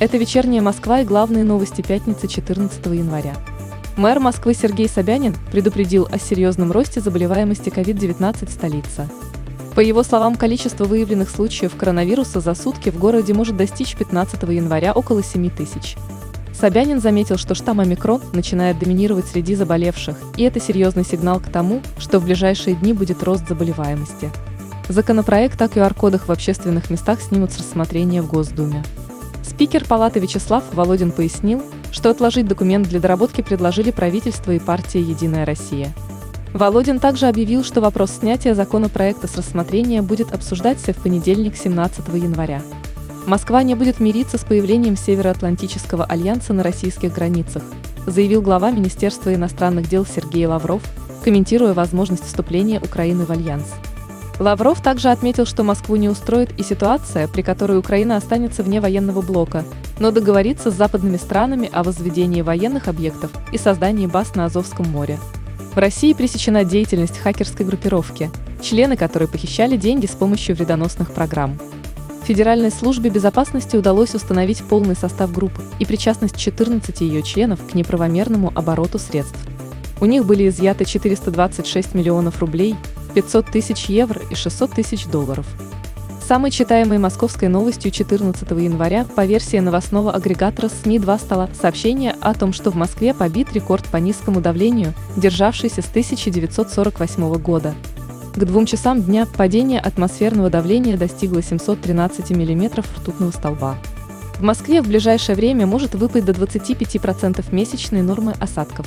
Это вечерняя Москва и главные новости пятницы 14 января. Мэр Москвы Сергей Собянин предупредил о серьезном росте заболеваемости COVID-19 в столице. По его словам, количество выявленных случаев коронавируса за сутки в городе может достичь 15 января около 7 тысяч. Собянин заметил, что штамм омикрон начинает доминировать среди заболевших, и это серьезный сигнал к тому, что в ближайшие дни будет рост заболеваемости. Законопроект о QR-кодах в общественных местах снимут с рассмотрения в Госдуме. Спикер Палаты Вячеслав Володин пояснил, что отложить документ для доработки предложили правительство и партия «Единая Россия». Володин также объявил, что вопрос снятия законопроекта с рассмотрения будет обсуждаться в понедельник 17 января. Москва не будет мириться с появлением Североатлантического альянса на российских границах, заявил глава Министерства иностранных дел Сергей Лавров, комментируя возможность вступления Украины в альянс. Лавров также отметил, что Москву не устроит и ситуация, при которой Украина останется вне военного блока, но договориться с западными странами о возведении военных объектов и создании баз на Азовском море. В России пресечена деятельность хакерской группировки, члены которой похищали деньги с помощью вредоносных программ. Федеральной службе безопасности удалось установить полный состав группы и причастность 14 ее членов к неправомерному обороту средств. У них были изъяты 426 миллионов рублей, 500 тысяч евро и 600 тысяч долларов. Самой читаемой московской новостью 14 января по версии новостного агрегатора СМИ-2 стало сообщение о том, что в Москве побит рекорд по низкому давлению, державшийся с 1948 года. К двум часам дня падение атмосферного давления достигло 713 мм ртутного столба. В Москве в ближайшее время может выпасть до 25% месячной нормы осадков.